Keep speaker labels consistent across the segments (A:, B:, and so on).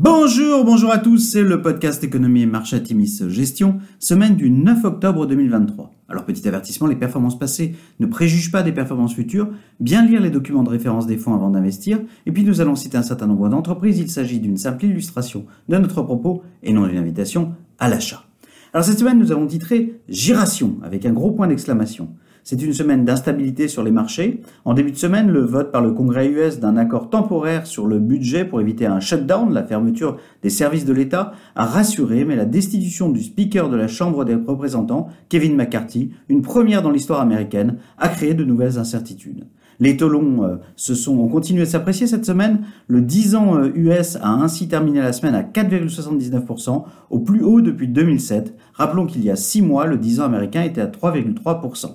A: Bonjour, bonjour à tous, c'est le podcast Économie et Marché Atimis Gestion, semaine du 9 octobre 2023. Alors petit avertissement, les performances passées ne préjugent pas des performances futures, bien lire les documents de référence des fonds avant d'investir, et puis nous allons citer un certain nombre d'entreprises, il s'agit d'une simple illustration de notre propos et non d'une invitation à l'achat. Alors cette semaine nous avons titré Giration avec un gros point d'exclamation. C'est une semaine d'instabilité sur les marchés. En début de semaine, le vote par le Congrès US d'un accord temporaire sur le budget pour éviter un shutdown, la fermeture des services de l'État, a rassuré, mais la destitution du Speaker de la Chambre des représentants, Kevin McCarthy, une première dans l'histoire américaine, a créé de nouvelles incertitudes. Les taux euh, se sont, ont continué de s'apprécier cette semaine. Le 10 ans US euh, a ainsi terminé la semaine à 4,79%, au plus haut depuis 2007. Rappelons qu'il y a 6 mois, le 10 ans américain était à 3,3%.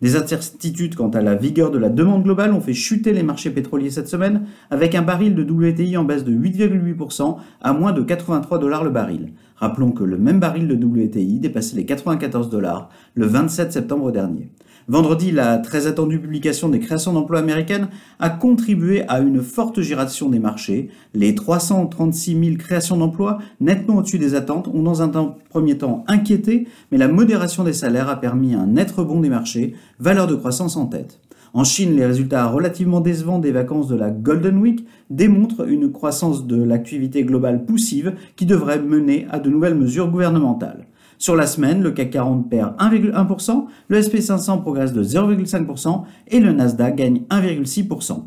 A: Des incertitudes quant à la vigueur de la demande globale ont fait chuter les marchés pétroliers cette semaine, avec un baril de WTI en baisse de 8,8% à moins de 83 dollars le baril. Rappelons que le même baril de WTI dépassait les 94 dollars le 27 septembre dernier. Vendredi, la très attendue publication des créations d'emplois américaines a contribué à une forte giration des marchés. Les 336 000 créations d'emplois, nettement au-dessus des attentes, ont dans un premier temps inquiété, mais la modération des salaires a permis un net rebond des marchés, valeur de croissance en tête. En Chine, les résultats relativement décevants des vacances de la Golden Week démontrent une croissance de l'activité globale poussive qui devrait mener à de nouvelles mesures gouvernementales. Sur la semaine, le CAC 40 perd 1,1%, le SP500 progresse de 0,5% et le Nasdaq gagne 1,6%.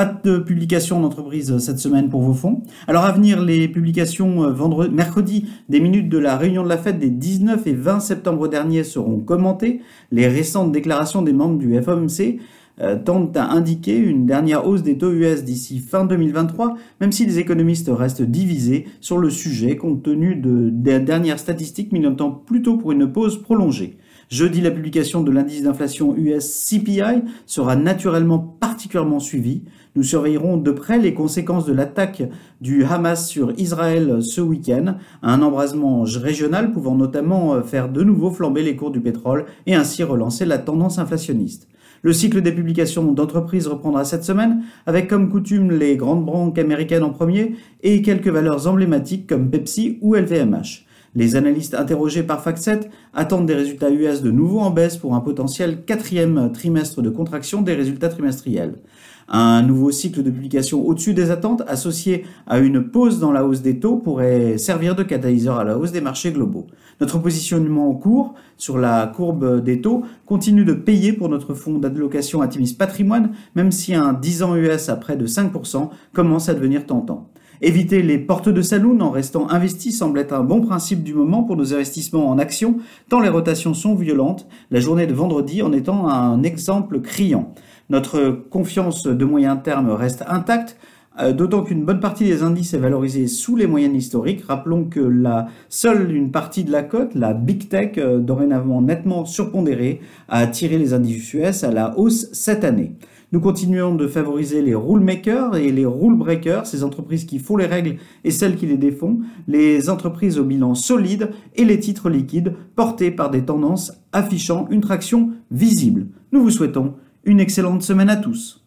A: Pas de publication d'entreprise cette semaine pour vos fonds. Alors à venir, les publications euh, vendredi, mercredi des minutes de la réunion de la fête des 19 et 20 septembre dernier seront commentées. Les récentes déclarations des membres du FOMC euh, tendent à indiquer une dernière hausse des taux US d'ici fin 2023, même si les économistes restent divisés sur le sujet compte tenu de, des dernières statistiques militant plutôt pour une pause prolongée. Jeudi, la publication de l'indice d'inflation US CPI sera naturellement particulièrement suivie. Nous surveillerons de près les conséquences de l'attaque du Hamas sur Israël ce week-end, un embrasement régional pouvant notamment euh, faire de nouveau flamber les cours du pétrole et ainsi relancer la tendance inflationniste. Le cycle des publications d'entreprises reprendra cette semaine, avec comme coutume les grandes banques américaines en premier et quelques valeurs emblématiques comme Pepsi ou LVMH. Les analystes interrogés par FactSet attendent des résultats US de nouveau en baisse pour un potentiel quatrième trimestre de contraction des résultats trimestriels. Un nouveau cycle de publication au-dessus des attentes, associé à une pause dans la hausse des taux, pourrait servir de catalyseur à la hausse des marchés globaux. Notre positionnement en cours sur la courbe des taux continue de payer pour notre fonds d'allocation Atimis Patrimoine, même si un 10 ans US à près de 5% commence à devenir tentant. Éviter les portes de saloon en restant investi semble être un bon principe du moment pour nos investissements en actions, tant les rotations sont violentes, la journée de vendredi en étant un exemple criant. Notre confiance de moyen terme reste intacte, euh, d'autant qu'une bonne partie des indices est valorisée sous les moyennes historiques. Rappelons que la seule une partie de la cote, la Big Tech, euh, dorénavant nettement surpondérée, a attiré les indices US à la hausse cette année. Nous continuons de favoriser les rule makers et les rule breakers, ces entreprises qui font les règles et celles qui les défont, les entreprises au bilan solide et les titres liquides portés par des tendances affichant une traction visible. Nous vous souhaitons une excellente semaine à tous.